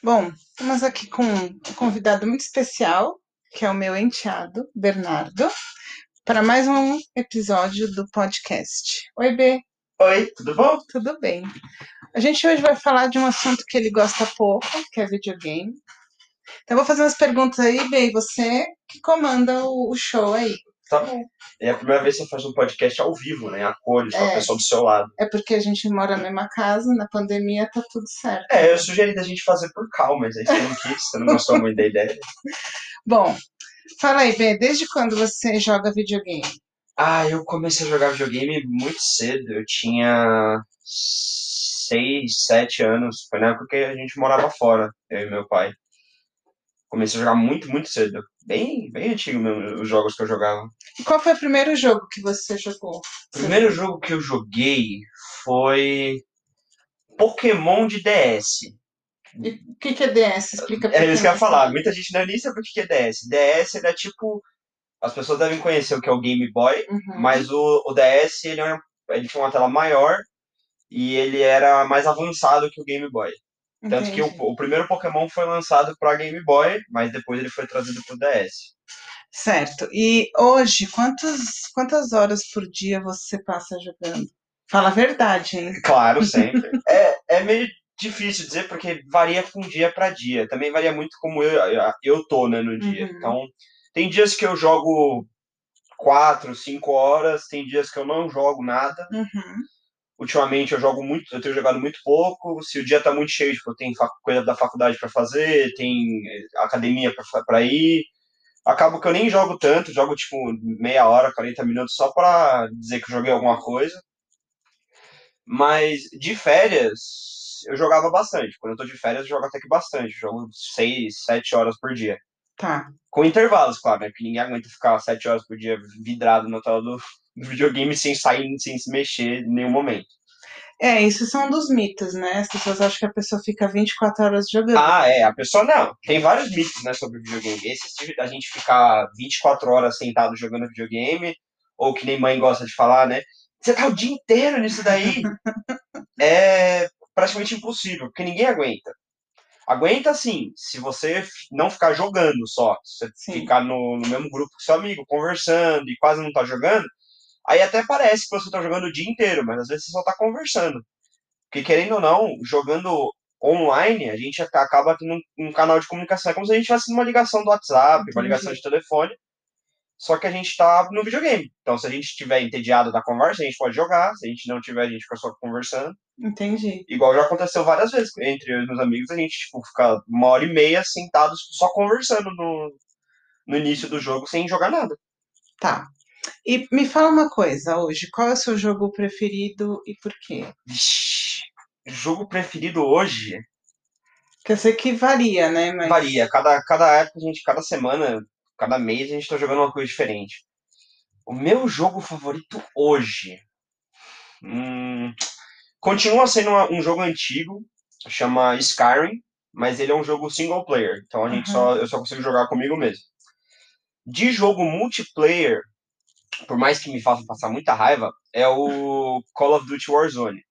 Bom, estamos aqui com um convidado muito especial, que é o meu enteado, Bernardo, para mais um episódio do podcast. Oi, B, Oi, tudo bom? tudo bem? A gente hoje vai falar de um assunto que ele gosta pouco, que é videogame. Então, eu vou fazer umas perguntas aí, B, você que comanda o, o show aí. Tá bom. É a primeira vez que você faz um podcast ao vivo, né? A cores, com a É. pessoa do seu lado. É porque a gente mora na mesma casa, na pandemia tá tudo certo. É, eu sugeri da gente fazer por calma, mas aí você não quis, você não gostou muito da ideia. Bom, fala aí, B, desde quando você joga videogame? Ah, eu comecei a jogar videogame muito cedo. Eu tinha seis, sete anos. Foi na época que a gente morava fora, eu e meu pai. Comecei a jogar muito, muito cedo. Bem, bem antigo mesmo, os jogos que eu jogava. E qual foi o primeiro jogo que você jogou? O primeiro jogo que eu joguei foi Pokémon de DS. E o que, que é DS? Explica É isso que eu ia falar. Muita gente não nem sabe o que é DS. DS ele é tipo. As pessoas devem conhecer o que é o Game Boy, Uhum. mas o, o DS ele, era- ele tinha uma tela maior e ele era mais avançado que o Game Boy. Tanto que o, o primeiro Pokémon foi lançado para Game Boy, mas depois ele foi trazido para o DS. Certo. E hoje, quantas, quantas horas por dia você passa jogando? Fala a verdade, hein? Claro, sempre. é, é meio difícil dizer porque varia com dia para dia. Também varia muito como eu, eu, eu tô né, no dia. Uhum. Então, tem dias que eu jogo quatro, cinco horas, tem dias que eu não jogo nada. Uhum. Ultimamente eu jogo muito, eu tenho jogado muito pouco. Se o dia tá muito cheio, tipo, eu tenho fac- coisa da faculdade para fazer, tem eh, academia para ir. Acabo que eu nem jogo tanto, jogo tipo meia hora, 40 minutos só pra dizer que eu joguei alguma coisa. Mas de férias eu jogava bastante. Quando eu tô de férias eu jogo até que bastante. Eu jogo 6, 7 horas por dia. Tá. Com intervalos, claro, né? Porque ninguém aguenta ficar 7 horas por dia vidrado na tela do, do videogame sem sair, sem se mexer em nenhum momento. É, isso são um dos mitos, né? As pessoas acham que a pessoa fica 24 horas jogando. Ah, é, a pessoa não. Tem vários mitos, né, sobre videogame. Esse de a gente ficar 24 horas sentado jogando videogame, ou que nem mãe gosta de falar, né? Você tá o dia inteiro nisso daí? é praticamente impossível, porque ninguém aguenta. Aguenta sim, se você não ficar jogando só, se você Sim. ficar no, no mesmo grupo com seu amigo, conversando e quase não tá jogando, aí até parece que você tá jogando o dia inteiro, mas às vezes você só tá conversando. Porque querendo ou não, jogando online, a gente aca- acaba tendo um, um canal de comunicação. É como se a gente tivesse numa ligação do WhatsApp, uma ligação de telefone, só que a gente tá no videogame. Então, se a gente estiver entediado da conversa, a gente pode jogar. Se a gente não tiver, a gente fica só conversando. Entendi. Igual já aconteceu várias vezes entre eu e meus amigos, a gente tipo, fica uma hora e meia sentados só conversando no, no início do jogo sem jogar nada. Tá. E me fala uma coisa hoje, qual é o seu jogo preferido e por quê? Vixe, jogo preferido hoje eu sei que varia, né? Mas varia. Cada, cada época, a gente, cada semana, cada mês, a gente tá jogando uma coisa diferente. O meu jogo favorito hoje. hum, continua sendo uma- um jogo antigo, chama Skyrim, mas ele é um jogo single player. Então a gente Uhum. só, eu só consigo jogar comigo mesmo. De jogo multiplayer, por mais que me faça passar muita raiva, é o Call of Duty Warzone.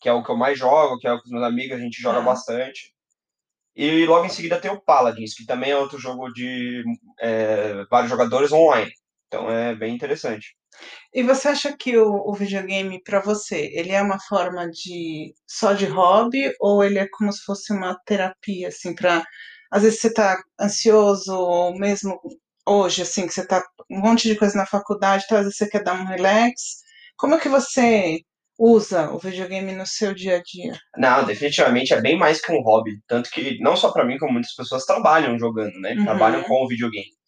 Que é o que eu mais jogo, que é o que os meus amigos a gente joga Tá. bastante. E logo em seguida tem o Paladins, que também é outro jogo de é, vários jogadores online. Então é bem interessante. E você acha que o, o videogame, para você, ele é uma forma de só de hobby ou ele é como se fosse uma terapia, assim, para às vezes você tá ansioso ou mesmo hoje, assim, que você tá um monte de coisa na faculdade, então às vezes você quer dar um relax. Como é que você usa o videogame no seu dia a dia? Não, definitivamente é bem mais que um hobby. Tanto que não só pra mim, como muitas pessoas trabalham jogando, né? Uhum. Trabalham com o videogame.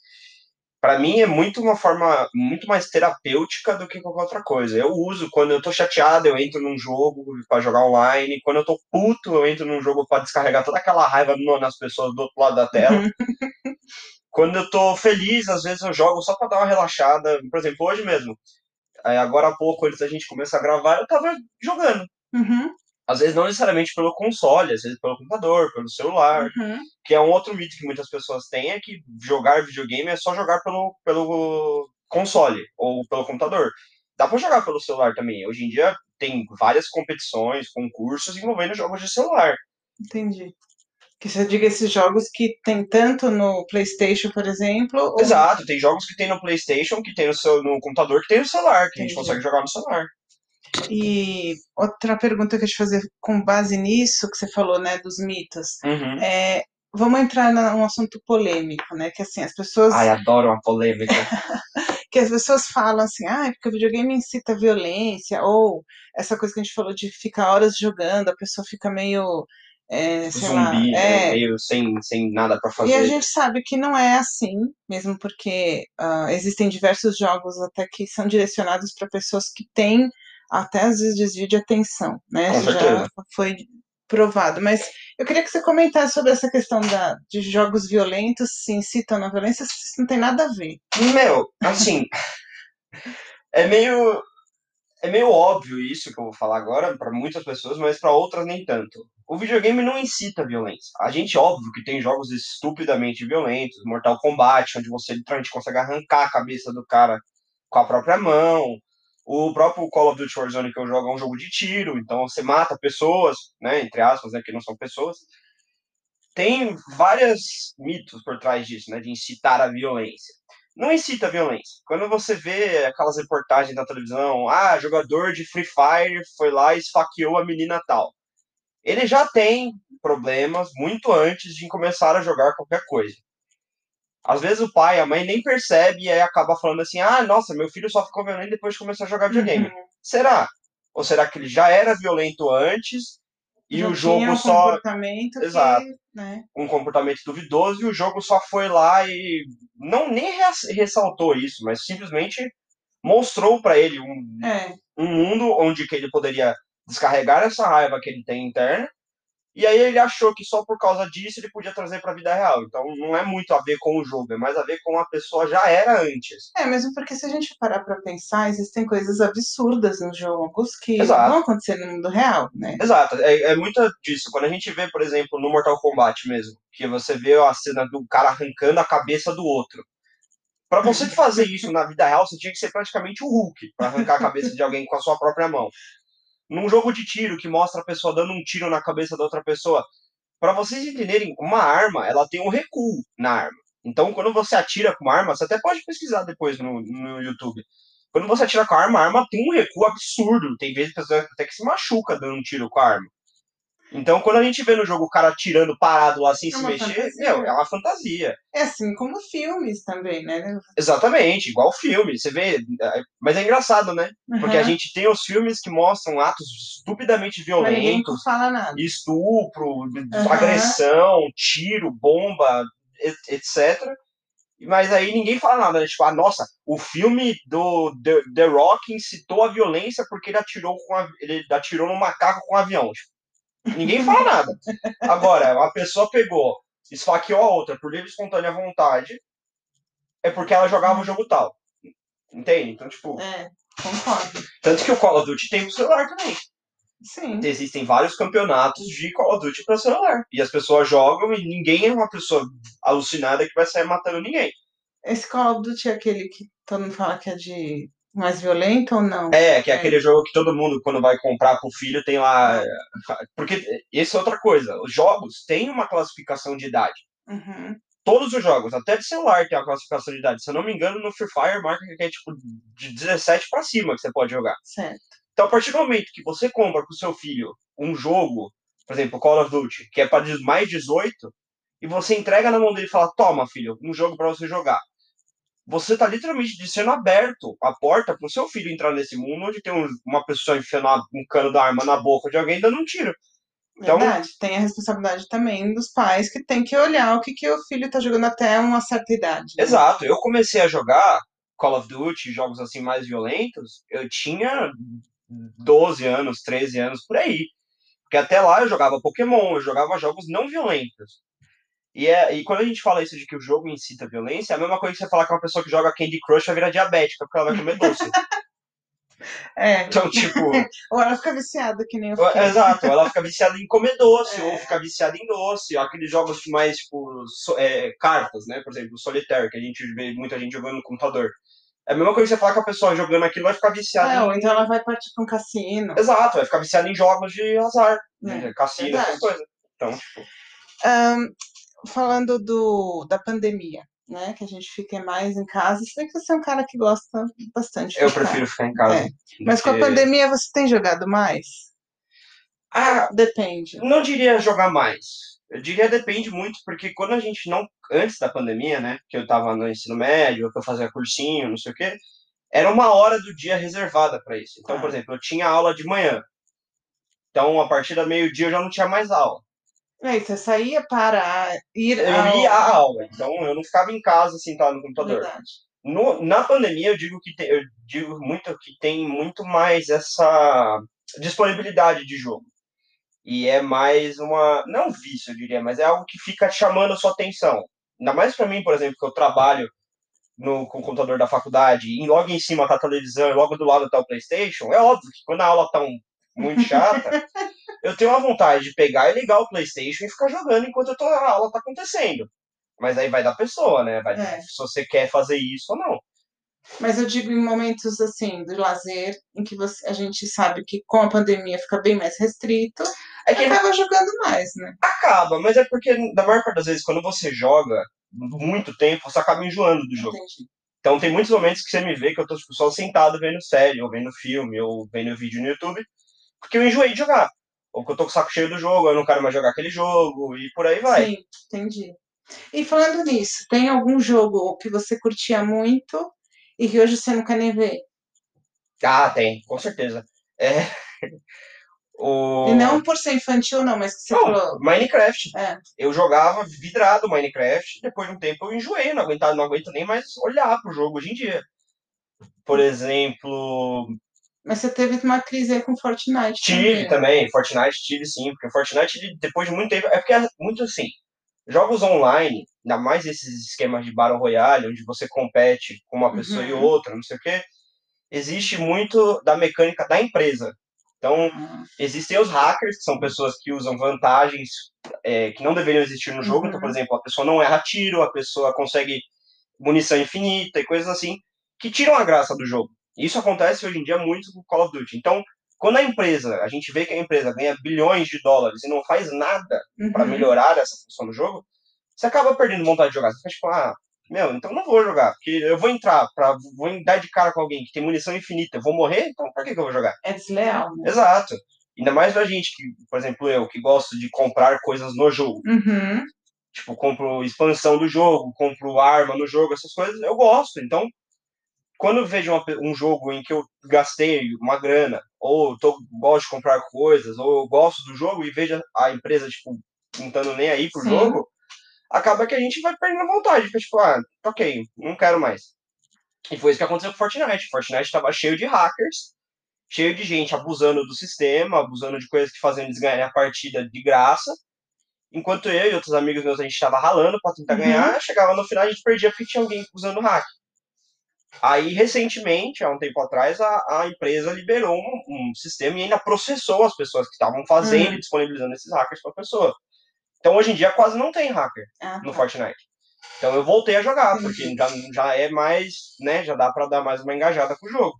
Pra mim é muito uma forma muito mais terapêutica do que qualquer outra coisa. Eu uso quando eu tô chateado, eu entro num jogo pra jogar online. Quando eu tô puto, eu entro num jogo pra descarregar toda aquela raiva nas pessoas do outro lado da tela. Uhum. Quando eu tô feliz, às vezes eu jogo só pra dar uma relaxada. Por exemplo, hoje mesmo. Aí, agora há pouco, antes da gente começar a gravar, eu tava jogando. Uhum, Às vezes não necessariamente pelo console, às vezes pelo computador, pelo celular. uhum. Que é um outro mito que muitas pessoas têm, é que jogar videogame é só jogar pelo, pelo console ou pelo computador. Dá pra jogar pelo celular também. Hoje em dia tem várias competições, concursos envolvendo jogos de celular. Entendi. Que você diga esses jogos que tem tanto no PlayStation, por exemplo. ou- Exato, tem jogos que tem no PlayStation, que tem no, seu, no computador, que tem no celular, que a gente Entendi. consegue jogar no celular. E outra pergunta que eu te fazer com base nisso que você falou, né, dos mitos. Uhum. É, vamos entrar num assunto polêmico, né? Que assim, as pessoas. Ai, adoro uma polêmica. que as pessoas falam assim, ah, porque o videogame incita violência, ou essa coisa que a gente falou de ficar horas jogando, a pessoa fica meio, é, sei lá, Zumbi, né? é, Meio sem, sem nada pra fazer. e a gente sabe que não é assim, mesmo porque ah, existem diversos jogos até que são direcionados para pessoas que têm até às vezes desvio de atenção, né? Com Isso já foi provado. Mas eu queria que você comentasse sobre essa questão da, de jogos violentos, se incitam na violência, se isso não tem nada a ver. Meu, assim. é meio. É meio óbvio isso que eu vou falar agora pra muitas pessoas, mas pra outras nem tanto. O videogame não incita a violência. A gente, óbvio, que tem jogos estupidamente violentos, Mortal Kombat, onde você literalmente consegue arrancar a cabeça do cara com a própria mão. O próprio Call of Duty Warzone que eu jogo é um jogo de tiro, então você mata pessoas, né, entre aspas, né, que não são pessoas. Tem vários mitos por trás disso, né, de incitar a violência. Não incita a violência. Quando você vê aquelas reportagens na televisão, ah, jogador de Free Fire foi lá e esfaqueou a menina tal. Ele já tem problemas muito antes de começar a jogar qualquer coisa. Às vezes o pai, a mãe nem percebe e aí acaba falando assim: ah, nossa, meu filho só ficou violento depois de começar a jogar videogame. Uhum. Será? Ou será que ele já era violento antes e o jogo um só comportamento Exato. que, né? um comportamento duvidoso e o jogo só foi lá e não nem res- ressaltou isso, mas simplesmente mostrou pra ele um, É, um mundo onde que ele poderia descarregar essa raiva que ele tem interna. E aí ele achou que só por causa disso ele podia trazer pra vida real. Então não é muito a ver com o jogo, é mais a ver com a pessoa já era antes. é, mesmo porque se a gente parar para pensar, existem coisas absurdas nos jogos que Exato. vão acontecer no mundo real, né? Exato, é, é muito disso. Quando a gente vê, por exemplo, no Mortal Kombat mesmo, que você vê a cena do cara arrancando a cabeça do outro. Pra você fazer isso na vida real, você tinha que ser praticamente o Hulk pra arrancar a cabeça de alguém com a sua própria mão. Num jogo de tiro que mostra a pessoa dando um tiro na cabeça da outra pessoa, Pra vocês entenderem, uma arma, ela tem um recuo na arma. Então, quando você atira com uma arma, você até pode pesquisar depois no, no YouTube. Quando você atira com a arma, a arma tem um recuo absurdo. Tem vezes que até que se machuca dando um tiro com a arma. Então, quando a gente vê no jogo o cara atirando parado lá sem É se mexer, fantasia. meu, é uma fantasia. É assim como filmes também, né? Exatamente, igual filme. Você vê. é, Mas é engraçado, né? Porque a gente tem os filmes que mostram atos estupidamente Mas violentos, fala nada. estupro, Aham. agressão, tiro, bomba, et- etc. Mas aí ninguém fala nada, né? Tipo, ah, nossa, o filme do The, The Rock incitou a violência porque ele atirou, com a- ele atirou no macaco com um avião. Tipo, ninguém fala nada. Agora, uma pessoa pegou, esfaqueou a outra por livre e espontânea vontade, é porque ela jogava o jogo tal. Entende? Então, tipo, É, concordo. tanto que o Call of Duty tem pro celular também. Sim. Existem vários campeonatos de Call of Duty para celular. E as pessoas jogam e ninguém é uma pessoa alucinada que vai sair matando ninguém. Esse Call of Duty é aquele que todo mundo fala que é de mais violento ou não? É, que é É. aquele jogo que todo mundo, quando vai comprar pro filho, tem lá. Porque isso é outra coisa. Os jogos têm uma classificação de idade. Uhum. Todos os jogos, até de celular, tem uma classificação de idade. Se eu não me engano, no Free Fire marca que é tipo de 17 pra cima que você pode jogar. Certo. Então, a partir do momento que você compra pro seu filho um jogo, por exemplo, Call of Duty, que é para mais 18, e você entrega na mão dele e fala: Toma, filho, um jogo para você jogar. Você tá literalmente sendo aberto a porta pro seu filho entrar nesse mundo onde tem um- uma pessoa enfiando um cano da arma na boca de alguém e dando um tiro. Então- Verdade. Tem a responsabilidade também dos pais que tem que olhar o que, que o filho tá jogando até uma certa idade. né? Exato, eu comecei a jogar Call of Duty, jogos assim mais violentos, eu tinha 12 anos, 13 anos por aí. Porque até lá eu jogava Pokémon, eu jogava jogos não violentos. E, é, e quando a gente fala isso de que o jogo incita violência, é a mesma coisa que você falar que uma pessoa que joga Candy Crush vai virar diabética, porque ela vai comer doce. É. Então, tipo, Ou ela fica viciada, que nem eu fiquei. Exato, ela fica viciada em comer doce, É. ou fica viciada em doce, aqueles jogos mais, tipo, so- é, cartas, né? Por exemplo, Solitaire, que a gente vê muita gente jogando no computador. É a mesma coisa que você falar que a pessoa jogando aquilo vai ficar viciada É, ou em... então ela vai partir pra um cassino. Exato, vai ficar viciada em jogos de azar, É, né? cassino, verdade. essas coisas. Então, tipo, Um, falando do, da pandemia, né? Que a gente fique mais em casa. Se bem que você é um cara que gosta bastante de Eu ficar. prefiro ficar em casa. É. Mas com a pandemia você tem jogado mais? Ah, Depende. não diria jogar mais. Eu diria depende muito, porque quando a gente não. Antes da pandemia, né? Que eu tava no ensino médio, que eu fazia cursinho, não sei o quê, era uma hora do dia reservada para isso. Então, Ah. por exemplo, eu tinha aula de manhã. Então, a partir da meio-dia eu já não tinha mais aula. Aí você saía para ir Eu ao... ia à aula, então eu não ficava em casa sentado no computador. Verdade. No- na pandemia, eu digo que tem, eu digo muito que tem muito mais essa disponibilidade de jogo. E é mais uma, não vício, eu diria, mas é algo que fica chamando a sua atenção. Ainda mais para mim, por exemplo, que eu trabalho no, com o computador da faculdade e logo em cima tá a televisão e logo do lado tá o PlayStation. É óbvio que quando a aula tá um- muito chata, eu tenho uma vontade de pegar e ligar o PlayStation e ficar jogando enquanto tô, a aula tá acontecendo. Mas aí vai da pessoa, né? Vai, É. Se você quer fazer isso ou não. Mas eu digo em momentos assim de lazer, em que você, a gente sabe que com a pandemia fica bem mais restrito, É que acaba jogando mais, né? acaba, mas é porque, da maior parte das vezes, quando você joga muito tempo, você acaba enjoando do jogo. Entendi. Então tem muitos momentos que você me vê que eu tô tipo, só sentado vendo série, ou vendo filme, ou vendo vídeo no YouTube, porque eu enjoei de jogar. Ou que eu tô com o saco cheio do jogo, eu não quero mais jogar aquele jogo, e por aí vai. Sim, entendi. E falando nisso, tem algum jogo que você curtia muito e que hoje você não quer nem ver? Ah, tem, com certeza. É. O... E não por ser infantil, não, mas que você Não, falou. Minecraft. É, Eu jogava vidrado Minecraft, depois de um tempo eu enjoei, não aguentava, não aguento nem mais olhar pro jogo hoje em dia. Por exemplo, mas você teve uma crise aí com Fortnite. tive também. também, Fortnite tive sim, porque Fortnite, depois de muito tempo, é porque é muito assim, jogos online, ainda mais esses esquemas de Battle Royale, onde você compete com uma pessoa e Uhum. outra, não sei o quê, existe muito da mecânica da empresa. Então, Ah, existem os hackers, que são pessoas que usam vantagens é, que não deveriam existir no jogo. Uhum. Então, por exemplo, a pessoa não erra tiro, a pessoa consegue munição infinita e coisas assim, que tiram a graça do jogo. Isso acontece hoje em dia muito com Call of Duty. Então, quando a empresa, a gente vê que a empresa ganha bilhões de dólares e não faz nada para uhum. melhorar essa função do jogo, você acaba perdendo vontade de jogar. Você fica tipo, ah, meu, então não vou jogar, porque eu vou entrar, pra, vou dar de cara com alguém que tem munição infinita, eu vou morrer, então pra que, que eu vou jogar? É desleal, né? Exato. Ainda mais pra gente que, por exemplo, eu, que gosto de comprar coisas no jogo. Uhum. Tipo, compro expansão do jogo, compro arma no jogo, essas coisas, eu gosto. Então, quando eu vejo uma um jogo em que eu gastei uma grana, ou tô, gosto de comprar coisas, ou eu gosto do jogo e vejo a empresa, tipo, não estando nem aí pro Sim. jogo, acaba que a gente vai perdendo a vontade. Fica tipo, ah, ok, não quero mais. E foi isso que aconteceu com Fortnite. Fortnite tava cheio de hackers, cheio de gente abusando do sistema, abusando de coisas que faziam eles ganharem a partida de graça. Enquanto eu e outros amigos meus, a gente tava ralando pra tentar Uhum. ganhar, chegava no final a gente perdia porque tinha alguém usando hack. Aí, recentemente, há um tempo atrás, a, a empresa liberou um, um sistema e ainda processou as pessoas que estavam fazendo Uhum. e disponibilizando esses hackers pra pessoa. Então, hoje em dia, quase não tem hacker Ah, no tá. Fortnite. Então eu voltei a jogar, Entendi. porque já, já é mais, né, já dá pra dar mais uma engajada com o jogo.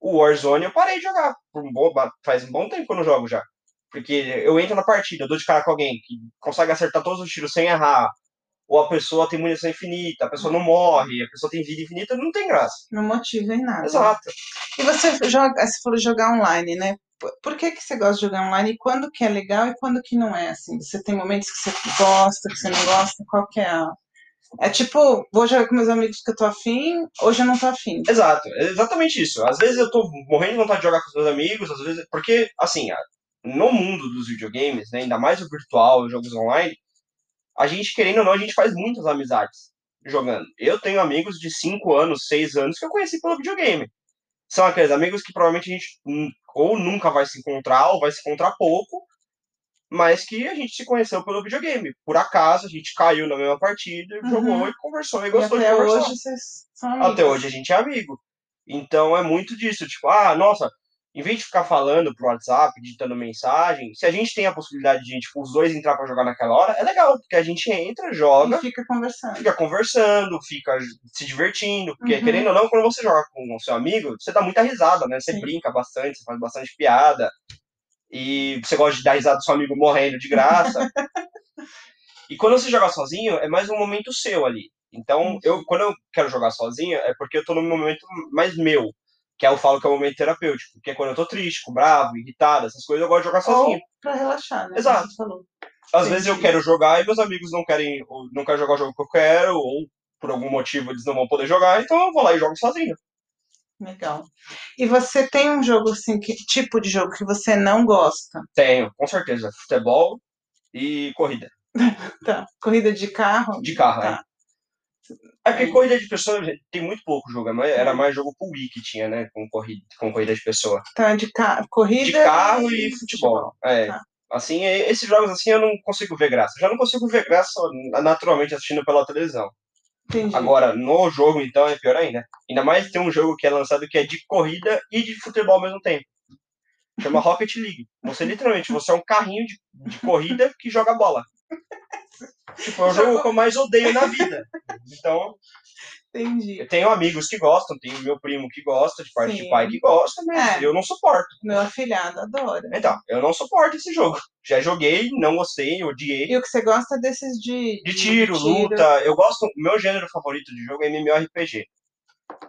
O Warzone eu parei de jogar, por um bom, faz um bom tempo que eu não jogo já. Porque eu entro na partida, eu dou de cara com alguém que consegue acertar todos os tiros sem errar, ou a pessoa tem munição infinita, a pessoa não morre, a pessoa tem vida infinita, não tem graça. Não motiva em nada. Exato. E você joga, você falou jogar online, né? Por- que, que você gosta de jogar online? E quando que é legal e quando que não é? Assim, você tem momentos que você gosta, que você não gosta? Qual que é a... É tipo, vou jogar com meus amigos que eu tô afim, hoje eu não tô afim. Exato, é exatamente isso. Às vezes eu tô morrendo de vontade de jogar com os meus amigos, às vezes. Porque, assim, no mundo dos videogames, né, ainda mais o virtual, os jogos online, a gente, querendo ou não, a gente faz muitas amizades jogando. Eu tenho amigos de 5 anos, 6 anos que eu conheci pelo videogame. São aqueles amigos que provavelmente a gente ou nunca vai se encontrar, ou vai se encontrar pouco, mas que a gente se conheceu pelo videogame. Por acaso, a gente caiu na mesma partida, Uhum. jogou e conversou e E gostou de até conversar. hoje vocês são amigos. Até hoje a gente é amigo. Então é muito disso, tipo, ah, nossa, em vez de ficar falando pro WhatsApp, digitando mensagem, se a gente tem a possibilidade de, tipo, os dois entrar pra jogar naquela hora, é legal, porque a gente entra, joga, E fica conversando. fica conversando, fica se divertindo, porque Uhum. querendo ou não, quando você joga com o seu amigo, você dá muita risada, né? Você Sim. brinca bastante, você faz bastante piada, e você gosta de dar risada do seu amigo morrendo de graça. E quando você joga sozinho, é mais um momento seu ali. Então, eu, quando eu quero jogar sozinho, é porque eu tô num momento mais meu. Que eu falo que é um momento terapêutico. Que é quando eu tô triste, bravo, irritado, essas coisas, eu gosto de jogar sozinho. Ou pra relaxar, né? Exato. Às vezes eu quero jogar e meus amigos não querem, ou não querem jogar o jogo que eu quero, ou por algum motivo eles não vão poder jogar, então eu vou lá e jogo sozinho. Legal. E você tem um jogo assim, que tipo de jogo que você não gosta? Tenho, com certeza. Futebol e corrida. Tá. Corrida de carro? De carro, Tá. É. Porque corrida de pessoa tem muito pouco jogo, é era mais jogo pro Wii que tinha, né? Com corrida, com corrida de pessoa. Tá, de ca... corrida De carro e futebol. É. Tá. Assim, esses jogos assim eu não consigo ver graça. Já não consigo ver graça naturalmente assistindo pela televisão. Entendi. Agora, no jogo, então, é pior ainda. Ainda mais tem um jogo que é lançado que é de corrida e de futebol ao mesmo tempo. Chama Rocket League. Você literalmente, você é um carrinho de, de corrida que joga bola. Tipo, é o jogo que eu mais odeio na vida. Então, Entendi. eu tenho amigos que gostam, tenho meu primo que gosta, de parte Sim. de pai que gosta, mas É. eu não suporto. Meu afilhado adora. Então, eu não suporto esse jogo. Já joguei, não gostei, odiei. E o que você gosta desses de... De tiro, luta. Eu gosto. Meu gênero favorito de jogo é MMORPG.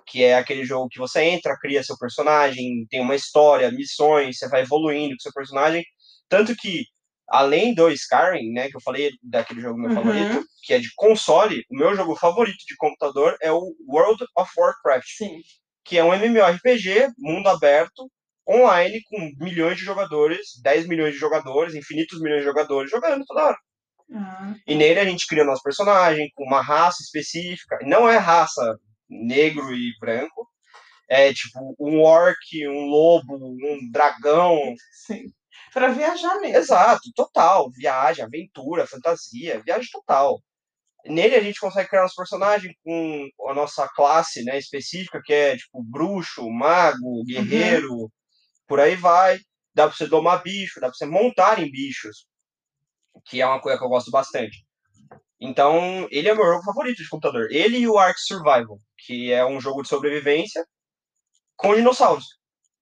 Que é aquele jogo que você entra, cria seu personagem, tem uma história, missões, você vai evoluindo com seu personagem. Tanto que, além do Skyrim, né, que eu falei daquele jogo meu Uhum. favorito, que é de console, o meu jogo favorito de computador é o World of Warcraft, Sim. que é um MMORPG, mundo aberto, online, com milhões de jogadores, 10 milhões de jogadores, infinitos milhões de jogadores jogando toda hora. Ah, E nele a gente cria nosso personagem com uma raça específica. Não é raça negro e branco. É tipo um orc, um lobo, um dragão. sim. Pra viajar mesmo. Exato, total. Viagem, aventura, fantasia, viagem total. Nele a gente consegue criar nosso personagem com a nossa classe né, específica, que é tipo bruxo, mago, guerreiro, por aí vai. Dá pra você domar bicho, dá pra você montar em bichos, que é uma coisa que eu gosto bastante. Então, ele é meu jogo favorito de computador. Ele e o Ark Survival, que é um jogo de sobrevivência com dinossauros.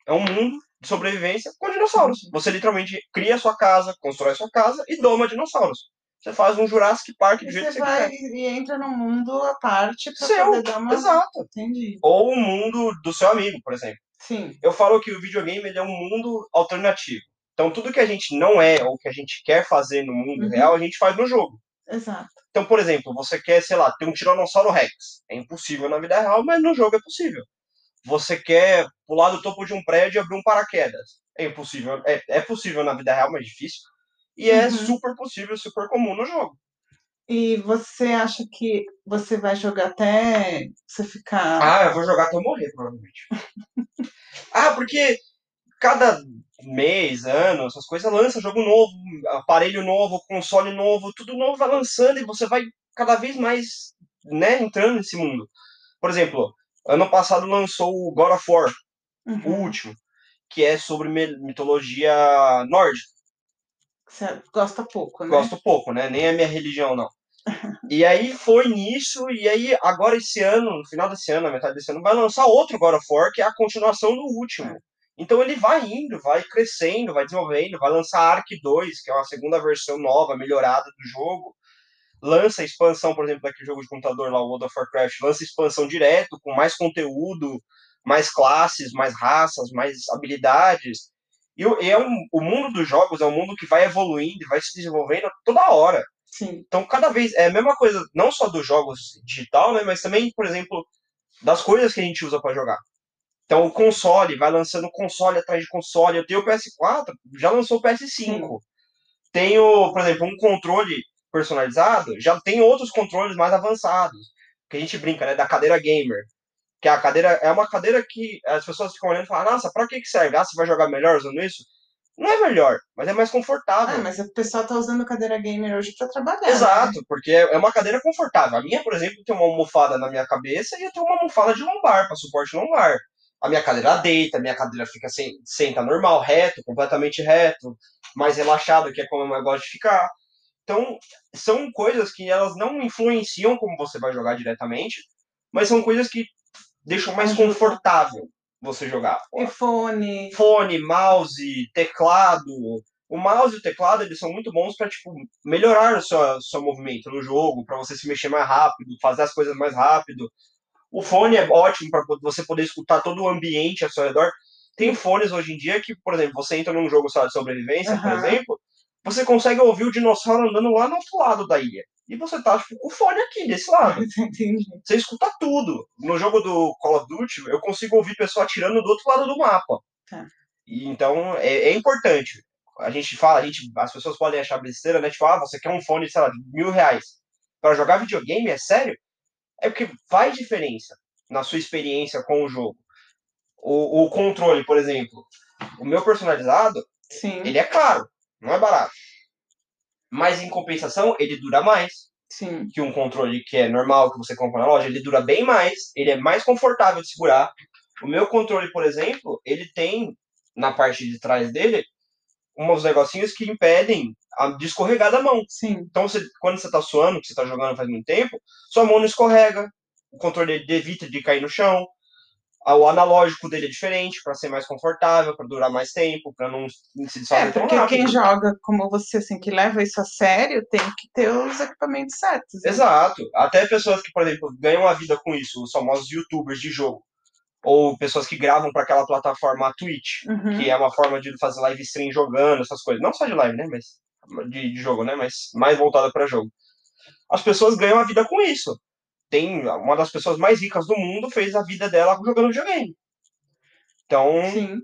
É um mundo de sobrevivência com dinossauros. Você literalmente cria sua casa, constrói sua casa e doma dinossauros. Você faz um Jurassic Park do E jeito que você você vai quiser. e entra num mundo à parte pra Seu, poder dar uma... Exato. Entendi. Ou o mundo do seu amigo, por exemplo. Sim. Eu falo que o videogame é um mundo alternativo. Então, tudo que a gente não é ou que a gente quer fazer no mundo Uhum. real, a gente faz no jogo. Exato. Então, por exemplo, você quer, sei lá, ter um Tiranossauro Rex. É impossível na vida real, mas no jogo é possível. Você quer pular do topo de um prédio e abrir um paraquedas. É impossível. É, é possível na vida real, mas difícil. E é Uhum. super possível, super comum no jogo. E você acha que você vai jogar até você ficar... Ah, eu vou jogar até eu morrer, provavelmente. ah, porque cada mês, ano, essas coisas lança jogo novo, aparelho novo, console novo, tudo novo vai lançando e você vai cada vez mais, né, entrando nesse mundo. Por exemplo, ano passado lançou o God of War, o Uhum. último, que é sobre mitologia nórdica. Você gosta pouco, né? Gosto pouco, né? Nem é minha religião, não. E aí foi nisso, e aí agora esse ano, no final desse ano, na metade desse ano, vai lançar outro God of War, que é a continuação do último. Então ele vai indo, vai crescendo, vai desenvolvendo, vai lançar Ark 2, que é uma segunda versão nova, melhorada do jogo. Lança a expansão, por exemplo, daquele jogo de computador lá, o World of Warcraft, lança expansão direto, com mais conteúdo, mais classes, mais raças, mais habilidades. E, o- e é um, o mundo dos jogos é um mundo que vai evoluindo e vai se desenvolvendo toda hora. Sim. Então, cada vez é a mesma coisa, não só dos jogos digital, né, mas também, por exemplo, das coisas que a gente usa para jogar. Então, o console vai lançando console atrás de console. Eu tenho o PS4, já lançou o PS5. Sim. Tenho, por exemplo, um controle personalizado, já tem outros controles mais avançados. Que a gente brinca, né, da cadeira gamer. Que a cadeira é uma cadeira que as pessoas ficam olhando e falam: "Nossa, para que que serve? Ah, você vai jogar melhor usando isso?" Não é melhor, mas é mais confortável. Ah, mas o pessoal tá usando cadeira gamer hoje pra trabalhar. né? Exato, porque é uma cadeira confortável. A minha, por exemplo, tem uma almofada na minha cabeça e eu tenho uma almofada de lombar, para suporte lombar. A minha cadeira deita, a minha cadeira fica sem, senta normal, reto, completamente reto, mais relaxado, que é como eu gosto de ficar. Então, são coisas que elas não influenciam como você vai jogar diretamente, mas são coisas que deixam mais confortável você jogar. E fone. Fone, mouse, teclado, O mouse e o teclado, eles são muito bons para tipo, melhorar o seu, seu movimento no jogo, para você se mexer mais rápido, fazer as coisas mais rápido. O fone é ótimo para você poder escutar todo o ambiente ao seu redor. Tem fones hoje em dia que, por exemplo, você entra num jogo de sobrevivência, uhum. por exemplo, você consegue ouvir o dinossauro andando lá no outro lado da ilha. E você tá, tipo, com o fone aqui, desse lado. Você escuta tudo. No jogo do Call of Duty, eu consigo ouvir pessoa atirando do outro lado do mapa. Tá. E, então, é, é, importante. A gente fala, a gente, as pessoas podem achar besteira, né? Tipo, ah, você quer um fone, sei lá, de mil reais. Para jogar videogame, é sério? é porque faz diferença na sua experiência com o jogo. O, o controle, por exemplo, o meu personalizado, Sim. ele é caro, não é barato. Mas em compensação, ele dura mais. Sim. Que um controle que é normal, que você compra na loja, ele dura bem mais, ele é mais confortável de segurar. O meu controle, por exemplo, ele tem na parte de trás dele uns negocinhos que impedem de escorregar da mão. Sim. Então, você, quando você está suando, que você está jogando faz muito tempo, sua mão não escorrega, o controle evita de cair no chão, o analógico dele é diferente para ser mais confortável, para durar mais tempo, para não se desfazer É, porque quem joga como você, assim, que leva isso a sério, tem que ter os equipamentos certos. Né? Exato. Até pessoas que, por exemplo, ganham a vida com isso, os famosos youtubers de jogo ou pessoas que gravam para aquela plataforma Twitch, uhum. que é uma forma de fazer live stream jogando, essas coisas. Não só de live, né? Mas de, de jogo, né? Mas mais voltada para jogo. As pessoas ganham a vida com isso. Tem uma das pessoas mais ricas do mundo fez a vida dela jogando videogame. Então, Sim.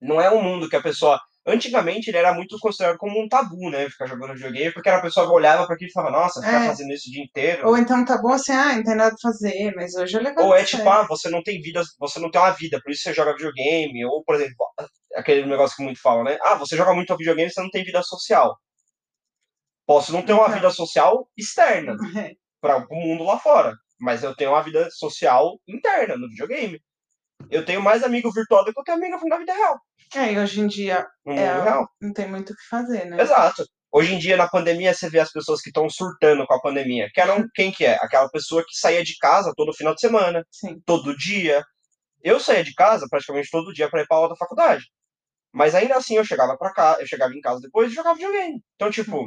não é um mundo que a pessoa Antigamente ele era muito considerado como um tabu, né? Ficar jogando videogame, porque era a pessoa que olhava para aquilo e falava, nossa, ficar é. fazendo isso o dia inteiro. Ou então tá bom assim, ah, não tem nada a fazer, mas hoje eu levo Ou é tipo, ah, você não tem vida, você não tem uma vida, por isso você joga videogame. Ou, por exemplo, aquele negócio que muito fala, né? Ah, você joga muito videogame, você não tem vida social. Posso não ter uma então. vida social externa é. Para o mundo lá fora, mas eu tenho uma vida social interna no videogame. Eu tenho mais amigo virtual do que eu tenho amigo na vida real. É, e hoje em dia é, não tem muito o que fazer, né? Exato. Hoje em dia, na pandemia, você vê as pessoas que estão surtando com a pandemia. Que eram quem que é? Aquela pessoa que saía de casa todo final de semana, Sim. todo dia. Eu saía de casa praticamente todo dia para ir para aula da faculdade. Mas ainda assim eu chegava para cá, eu chegava em casa depois e jogava videogame. Então, tipo,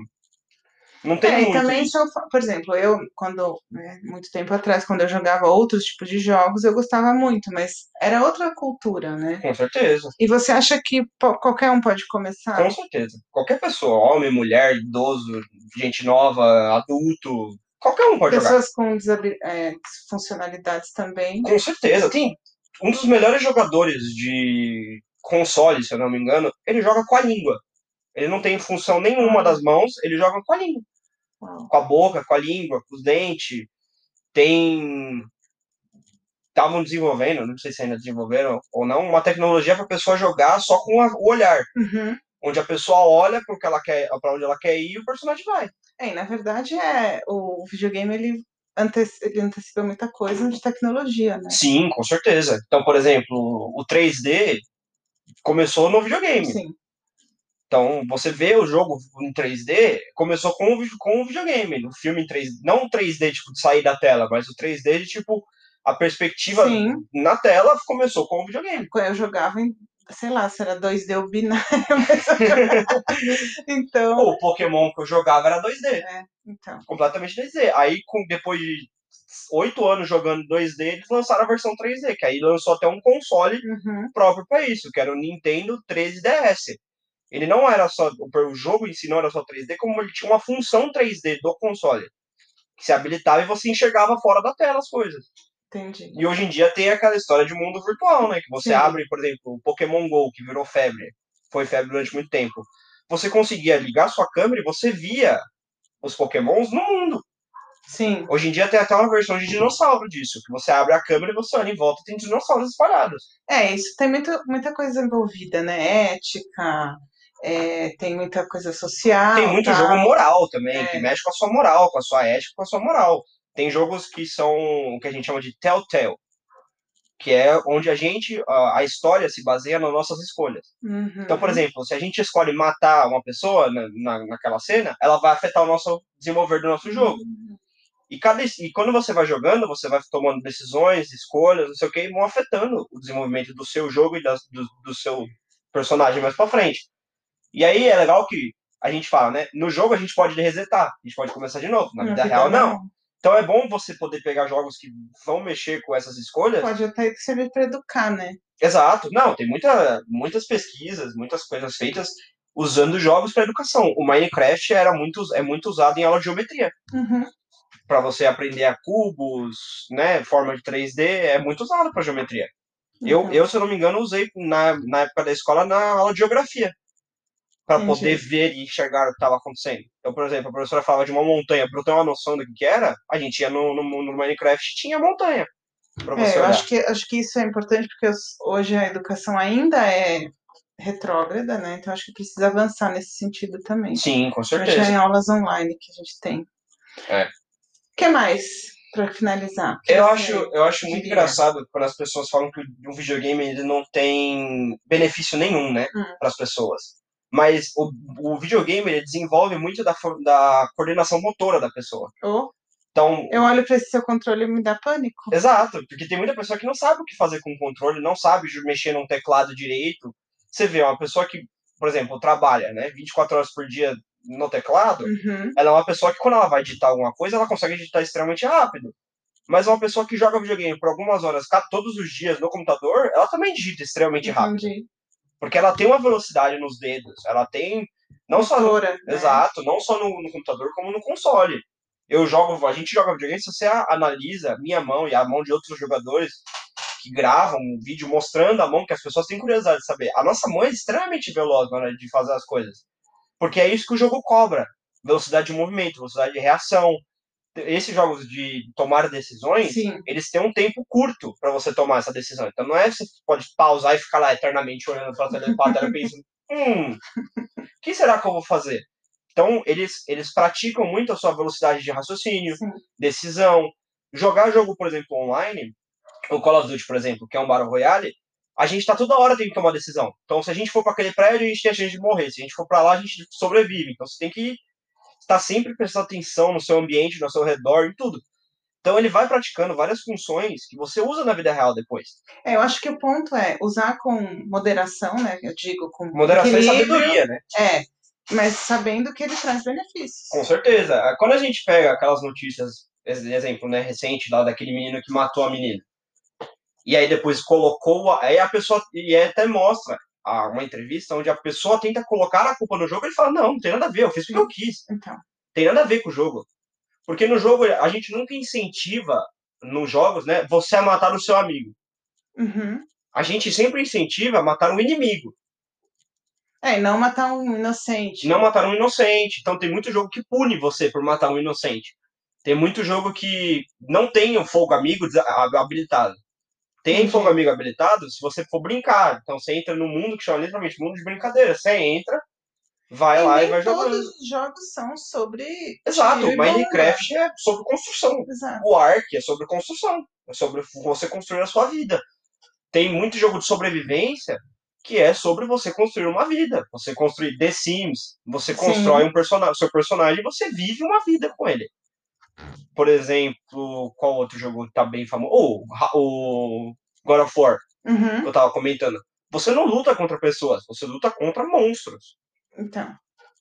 não tem é, muito. também sou, por exemplo, eu, quando, né, muito tempo atrás, quando eu jogava outros tipos de jogos, eu gostava muito, mas era outra cultura, né? Com certeza. E você acha que qualquer um pode começar? Com certeza. Qualquer pessoa, homem, mulher, idoso, gente nova, adulto, qualquer um pode Pessoas jogar. Pessoas com é, funcionalidades também. Com certeza. Tem um dos melhores jogadores de console, se eu não me engano, ele joga com a língua. Ele não tem função nenhuma das mãos, ele joga com a língua. Com a boca, com a língua, com os dentes. Tem. Estavam desenvolvendo, não sei se ainda desenvolveram ou não, uma tecnologia para a pessoa jogar só com o olhar. Uhum. Onde a pessoa olha para que ela quer, para onde ela quer ir e o personagem vai. É, na verdade é o videogame ele ele antecipa muita coisa de tecnologia, né? Sim, com certeza. Então, por exemplo, o 3D começou no videogame. Sim. Então, você vê o jogo em 3D, começou com o, com o videogame, no filme em 3D, não o 3D, tipo, de sair da tela, mas o 3D de, tipo, a perspectiva Sim. na tela começou com o videogame. Quando eu jogava em, sei lá, se era 2D ou binário, mas... então... O Pokémon que eu jogava era 2D. É, então. Completamente 2D. Aí, com, depois de oito anos jogando 2D, eles lançaram a versão 3D, que aí lançou até um console uhum. próprio para isso, que era o Nintendo 3DS ele não era só. O jogo em si não era só 3D, como ele tinha uma função 3D do console. Que se habilitava e você enxergava fora da tela as coisas. Entendi. E hoje em dia tem aquela história de mundo virtual, né? Que você Sim. abre, por exemplo, o Pokémon GO, que virou febre. Foi febre durante muito tempo. Você conseguia ligar sua câmera e você via os Pokémons no mundo. Sim. Hoje em dia tem até uma versão de dinossauro disso, que você abre a câmera e você olha em volta e tem dinossauros espalhados. É, isso tem muita, muita coisa envolvida, né? Ética, é, tem muita coisa social. Tem muito tá? jogo moral também, é. que mexe com a sua moral, com a sua ética, com a sua moral. Tem jogos que são o que a gente chama de telltale, que é onde a gente, a, história se baseia nas nossas escolhas. Uhum. Então, por exemplo, se a gente escolhe matar uma pessoa na, na, naquela cena, ela vai afetar o nosso desenvolver do nosso jogo. Uhum. E, cada, e quando você vai jogando, você vai tomando decisões, escolhas, não sei o que, e vão afetando o desenvolvimento do seu jogo e das, do, do seu personagem mais pra frente. E aí é legal que a gente fala, né? No jogo a gente pode resetar, a gente pode começar de novo. Na vida real, não. Então é bom você poder pegar jogos que vão mexer com essas escolhas. Pode até servir para educar, né? Exato. Não, tem muita, muitas pesquisas, muitas coisas feitas usando jogos para educação. O Minecraft era muito, é muito usado em aula de geometria. Uhum. Para você aprender a cubos, né, forma de 3D, é muito usado para geometria. Eu, Então, eu, se eu não me engano, usei na, na época da escola na aula de geografia. Para poder ver e enxergar o que estava acontecendo. Então, por exemplo, a professora falava de uma montanha, para eu ter uma noção do que, era, a gente ia no, no, no Minecraft e tinha montanha. É, eu acho que, acho que isso é importante porque hoje a educação ainda é retrógrada, né? Então acho que precisa avançar nesse sentido também. Sim, com Já certeza. em aulas online que a gente tem. É. O que mais para finalizar? Que Eu acho, eu acho muito diria? engraçado quando as pessoas falam que o videogame ele não tem benefício nenhum, né, Hum. para as pessoas. Mas o, o videogame ele desenvolve muito da, da coordenação motora da pessoa. Ou Então, eu olho para esse seu controle e me dá pânico. exato, porque tem muita pessoa que não sabe o que fazer com o controle, não sabe mexer num teclado direito. Você vê uma pessoa que, por exemplo, trabalha, né, 24 horas por dia no teclado, Uhum. ela é uma pessoa que quando ela vai digitar alguma coisa, ela consegue digitar extremamente rápido. Mas uma pessoa que joga videogame por algumas horas todos os dias no computador, ela também digita extremamente rápido. Entendi. Porque ela tem uma velocidade nos dedos. Ela tem. Não só. No, né? exato, não só no, no computador, como no console. Eu jogo, a gente joga videogame, se você analisa minha mão e a mão de outros jogadores que gravam um vídeo mostrando a mão, que as pessoas têm curiosidade de saber. A nossa mão é extremamente veloz na hora de fazer as coisas. Porque é isso que o jogo cobra. Velocidade de movimento, velocidade de reação. Esses jogos de tomar decisões, Sim. eles têm um tempo curto para você tomar essa decisão. Então não é que você pode pausar e ficar lá eternamente olhando para a tela, pra tela pensando, hum, o que será que eu vou fazer? Então eles, eles praticam muito a sua velocidade de raciocínio, Sim. decisão. Jogar jogo, por exemplo, online, o Call of Duty, por exemplo, que é um Battle Royale, a gente tá toda hora tendo que tomar decisão. Então se a gente for para aquele prédio, a gente tem a chance de morrer. Se a gente for para lá, a gente sobrevive. Então você tem que estar sempre prestando atenção no seu ambiente, no seu redor, em tudo. Então ele vai praticando várias funções que você usa na vida real depois. É, eu acho que o ponto é usar com moderação, né? Eu digo com Moderação e sabedoria, né? É, mas sabendo que ele traz benefícios. Com certeza. Quando a gente pega aquelas notícias, ex- exemplo, né, recente lá daquele menino que matou a menina. E aí depois colocou, a- aí a pessoa e até mostra a- uma entrevista onde a pessoa tenta colocar a culpa no jogo e ele fala: "Não, não tem nada a ver, eu fiz porque eu quis". Então, Tem nada a ver com o jogo. Porque no jogo a gente nunca incentiva nos jogos, né, você a matar o seu amigo. uhum. A gente sempre incentiva a matar um inimigo, É, e não matar um inocente. não matar um inocente. Então tem muito jogo que pune você por matar um inocente. Tem muito jogo que não tem o fogo amigo habilitado. Tem Entendi. fogo amigo habilitado se você for brincar. Então você entra no mundo que chama literalmente mundo de brincadeira. Você entra, vai E lá e vai todos jogando. os jogos são sobre. Exato, Minecraft é sobre construção. Exato. O Ark é sobre construção. É sobre você construir a sua vida. Tem muito jogo de sobrevivência que é sobre você construir uma vida. Você construir The Sims. Você Sim. constrói um personagem, seu personagem e você vive uma vida com ele. Por exemplo, qual outro jogo que tá bem famoso? Oh, Ra- o God of War, Uhum. que eu tava comentando. Você não luta contra pessoas, você luta contra monstros. Então,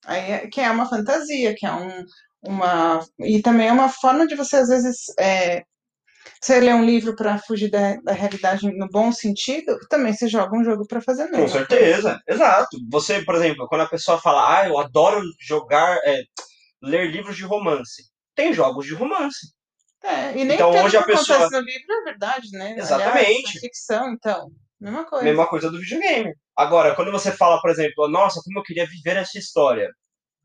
aí é, que é uma fantasia, que é um, uma. E também é uma forma de você, às vezes, é, você lê um livro para fugir da, da realidade no bom sentido, também você joga um jogo para fazer a Com certeza, exato. Você, por exemplo, quando a pessoa fala, ah, eu adoro jogar, é, ler livros de romance. Tem jogos de romance. É, e nem Então, hoje a que acontece pessoa- no livro é verdade, né? Exatamente. Aliás, é ficção, então, mesma coisa. Mesma coisa do videogame. Agora, quando você fala, por exemplo, nossa, como eu queria viver essa história.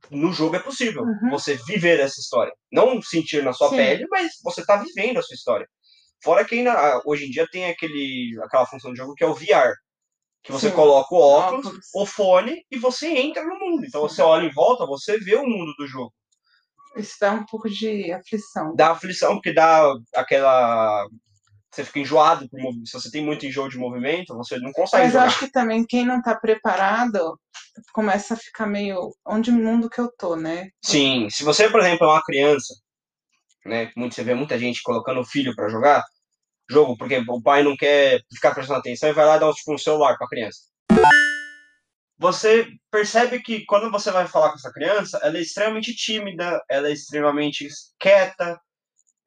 No jogo é possível Uhum. você viver essa história. Não sentir na sua Sim. pele, mas você tá vivendo a sua história. Fora que ainda, ah, hoje em dia tem aquele, aquela função do jogo que é o VR. Que você Sim. coloca o óculos, Óculos. o fone e você entra no mundo. Então Sim. você olha em volta, você vê o mundo do jogo. Isso dá um pouco de aflição. Dá aflição, porque dá aquela. Você fica enjoado. Se você tem muito enjoo de movimento, você não consegue Mas eu jogar. acho que também quem não tá preparado começa a ficar meio. Onde mundo que eu tô, né? Sim, se você, por exemplo, é uma criança, né? Muito, você vê muita gente colocando o filho pra jogar jogo, porque o pai não quer ficar prestando atenção e vai lá dar tipo, um celular pra criança. Você percebe que quando você vai falar com essa criança, ela é extremamente tímida, ela é extremamente quieta.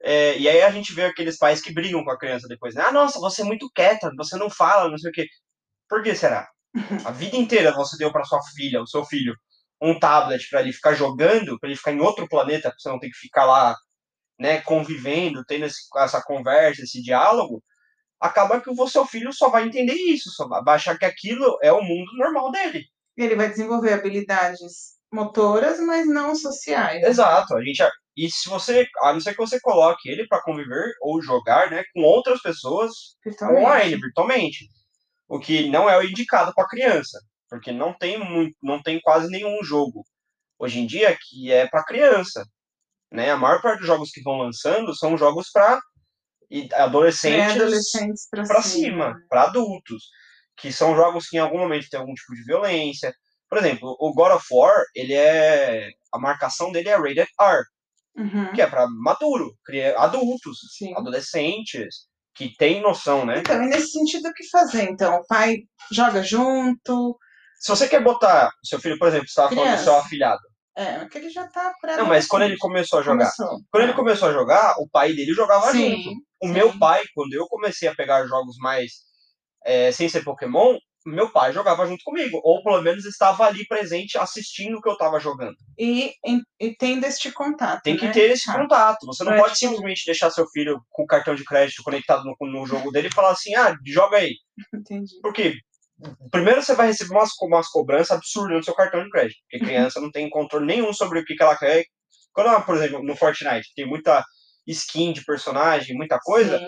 É, e aí a gente vê aqueles pais que brigam com a criança depois, né? Ah, nossa, você é muito quieta, você não fala, não sei o quê. Por que será? A vida inteira você deu para sua filha, o seu filho, um tablet para ele ficar jogando, para ele ficar em outro planeta, pra você não ter que ficar lá, né, convivendo, tendo esse, essa conversa, esse diálogo acaba que o seu filho só vai entender isso, só vai achar que aquilo é o mundo normal dele. Ele vai desenvolver habilidades motoras, mas não sociais. Exato. A gente, e se você, a não ser que você coloque ele para conviver ou jogar, né, com outras pessoas online, virtualmente, o que não é o indicado para criança, porque não tem muito, não tem quase nenhum jogo hoje em dia que é para criança, né? A maior parte dos jogos que vão lançando são jogos para e adolescentes, adolescentes para cima, para adultos, que são jogos que em algum momento tem algum tipo de violência. Por exemplo, o God of War, ele é a marcação dele é rated R, uhum. que é para maduro, adultos, Sim. adolescentes que tem noção, né? Então, e nesse sentido, o que fazer? Então, o pai joga junto. Se você quer botar seu filho, por exemplo, você estava falando do seu afilhado, é, porque ele já tá pré Não, mas quando ele começou a jogar. Começou. Quando ele começou a jogar, o pai dele jogava sim, junto. O sim. meu pai, quando eu comecei a pegar jogos mais é, sem ser Pokémon, meu pai jogava junto comigo. Ou pelo menos estava ali presente assistindo o que eu estava jogando. E, e, e tendo este contato. Tem que né? ter esse ah. contato. Você não pode simplesmente deixar seu filho com o cartão de crédito conectado no, no jogo dele e falar assim, ah, joga aí. Entendi. Por quê? Primeiro você vai receber umas, umas cobranças absurdas no seu cartão de crédito, porque criança não tem controle nenhum sobre o que, que ela quer. Quando por exemplo, no Fortnite tem muita skin de personagem, muita coisa,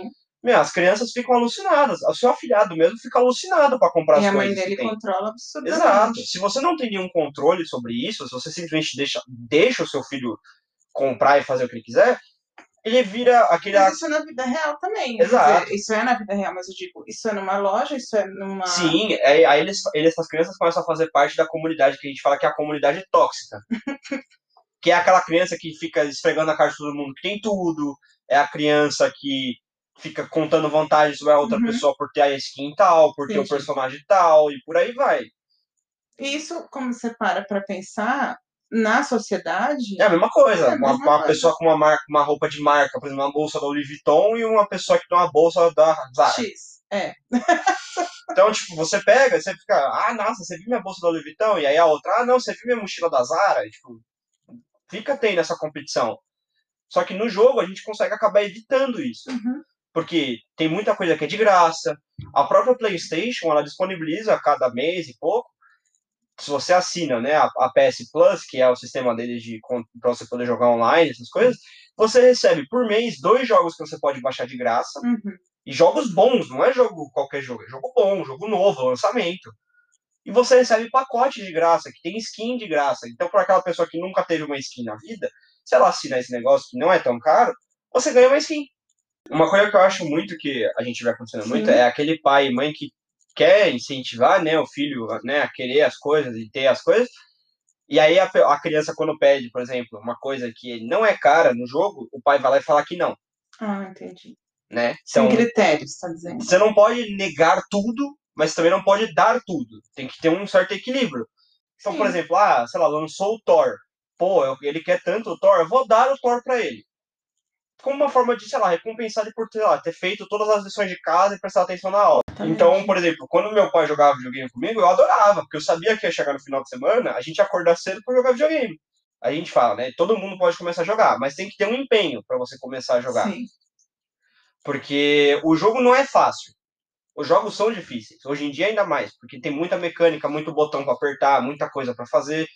meu, as crianças ficam alucinadas. O seu afilhado mesmo fica alucinado para comprar e as coisas. E a mãe dele controla absurdamente. Exato. Se você não tem nenhum controle sobre isso, se você simplesmente deixa, deixa o seu filho comprar e fazer o que ele quiser, ele vira aquele. Mas isso é na vida real também. Exato. Dizer, isso é na vida real, mas eu digo, isso é numa loja, isso é numa. Sim, é, aí eles, eles, essas crianças começam a fazer parte da comunidade que a gente fala que é a comunidade tóxica. que é aquela criança que fica esfregando a cara de todo mundo que tem tudo, é a criança que fica contando vantagens sobre a outra uhum. pessoa por ter a skin tal, por ter o personagem tal, e por aí vai. Isso, como você para pra pensar, na sociedade. É a mesma coisa. É a mesma uma, coisa. uma, pessoa com uma, marca, uma roupa de marca, por exemplo, uma bolsa da Louis Vuitton e uma pessoa que tem uma bolsa da Zara. X, é. então, tipo, você pega, você fica, ah, nossa, você viu minha bolsa da Louis Vuitton? E aí a outra, ah, não, você viu minha mochila da Zara? E, tipo, fica tendo essa competição. Só que no jogo a gente consegue acabar evitando isso. Uhum. Porque tem muita coisa que é de graça. A própria PlayStation, ela disponibiliza a cada mês e pouco se você assina né, a, a, PS Plus, que é o sistema deles de para você poder jogar online, essas coisas, você recebe por mês dois jogos que você pode baixar de graça. Uhum. E jogos bons, não é jogo qualquer jogo, é jogo bom, jogo novo, lançamento. E você recebe pacote de graça, que tem skin de graça. Então, para aquela pessoa que nunca teve uma skin na vida, se ela assinar esse negócio que não é tão caro, você ganha uma skin. Uma coisa que eu acho muito que a gente vê acontecendo Sim. muito é aquele pai e mãe que quer incentivar né, o filho né, a querer as coisas e ter as coisas. E aí a, a, criança, quando pede, por exemplo, uma coisa que não é cara no jogo, o pai vai lá e fala que não. Ah, entendi. Né? Então, Sem critérios, tá dizendo. Você não pode negar tudo, mas também não pode dar tudo. Tem que ter um certo equilíbrio. Então, Sim. por exemplo, ah, sei lá, lançou o Thor. Pô, ele quer tanto o Thor, eu vou dar o Thor pra ele como uma forma de, sei lá, recompensar ele por ter, lá, ter feito todas as lições de casa e prestar atenção na aula. Então, por exemplo, quando meu pai jogava videogame comigo, eu adorava, porque eu sabia que ia chegar no final de semana, a gente ia acordar cedo para jogar videogame. A gente fala, né? Todo mundo pode começar a jogar, mas tem que ter um empenho para você começar a jogar. Sim. Porque o jogo não é fácil. Os jogos são difíceis. Hoje em dia ainda mais, porque tem muita mecânica, muito botão para apertar, muita coisa para fazer.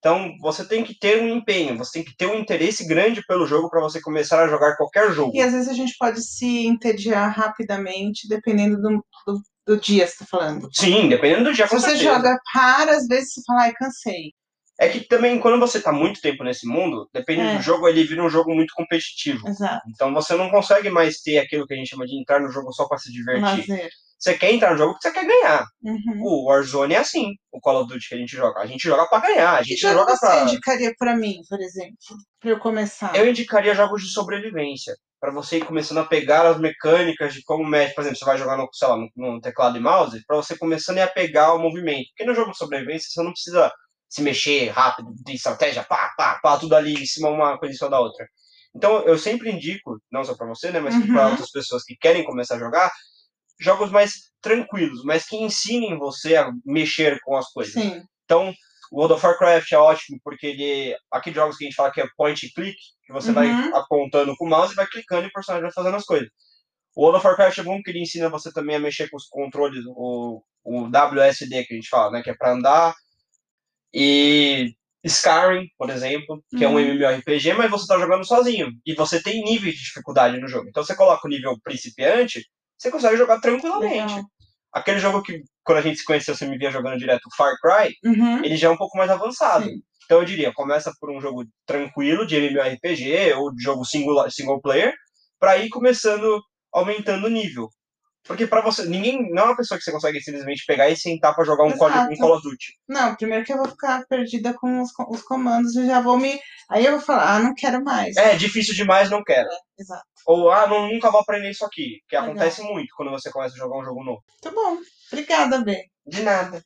Então, você tem que ter um empenho, você tem que ter um interesse grande pelo jogo para você começar a jogar qualquer jogo. E às vezes a gente pode se entediar rapidamente, dependendo do, do, do dia, você está falando. Sim, dependendo do dia, Se você certeza. joga raras vezes, você fala, ai, cansei. É que também, quando você está muito tempo nesse mundo, dependendo é. do jogo, ele vira um jogo muito competitivo. Exato. Então, você não consegue mais ter aquilo que a gente chama de entrar no jogo só para se divertir. Lazer. Você quer entrar no jogo porque você quer ganhar. Uhum. O Warzone é assim, o Call of Duty que a gente joga. A gente joga pra ganhar, a Que gente jogo joga você pra. indicaria pra mim, por exemplo? Pra eu começar? Eu indicaria jogos de sobrevivência. Pra você ir começando a pegar as mecânicas de como mexe. Por exemplo, você vai jogar no, sei lá, no, no teclado e mouse, pra você começando a pegar o movimento. Porque no jogo de sobrevivência você não precisa se mexer rápido, de estratégia, pá, pá, pá, tudo ali em cima uma coisa em cima da outra. Então eu sempre indico, não só pra você, né, mas Uhum. pra outras pessoas que querem começar a jogar, jogos mais tranquilos, mas que ensinem você a mexer com as coisas. Sim. Então, o World of Warcraft é ótimo porque ele. Aqueles jogos que a gente fala que é point and click, que você vai Uhum. apontando com o mouse e vai clicando e o personagem vai fazendo as coisas. O World of Warcraft é bom porque ele ensina você também a mexer com os controles, o, o WSD que a gente fala, né? Que é pra andar. E Skyrim, por exemplo, que é um Uhum. MMORPG, mas você tá jogando sozinho. E você tem níveis de dificuldade no jogo. Então você coloca o nível principiante, você consegue jogar tranquilamente. Legal. Aquele jogo que, quando a gente se conheceu, você me via jogando direto, o Far Cry, Uhum. ele já é um pouco mais avançado. Sim. Então eu diria, começa por um jogo tranquilo de MMORPG ou de jogo single, single player, pra ir começando, aumentando o nível. Porque pra você, ninguém, não é uma pessoa que você consegue simplesmente pegar e sentar pra jogar um, Exato. um Call of Duty. Não, primeiro que eu vou ficar perdida com os, os comandos e já vou me. Aí eu vou falar, ah, não quero mais. É, difícil demais, não quero. Exato. Ou, ah, não, nunca vou aprender isso aqui. Que Legal. acontece muito quando você começa a jogar um jogo novo. Tá bom. Obrigada, Bê. De nada.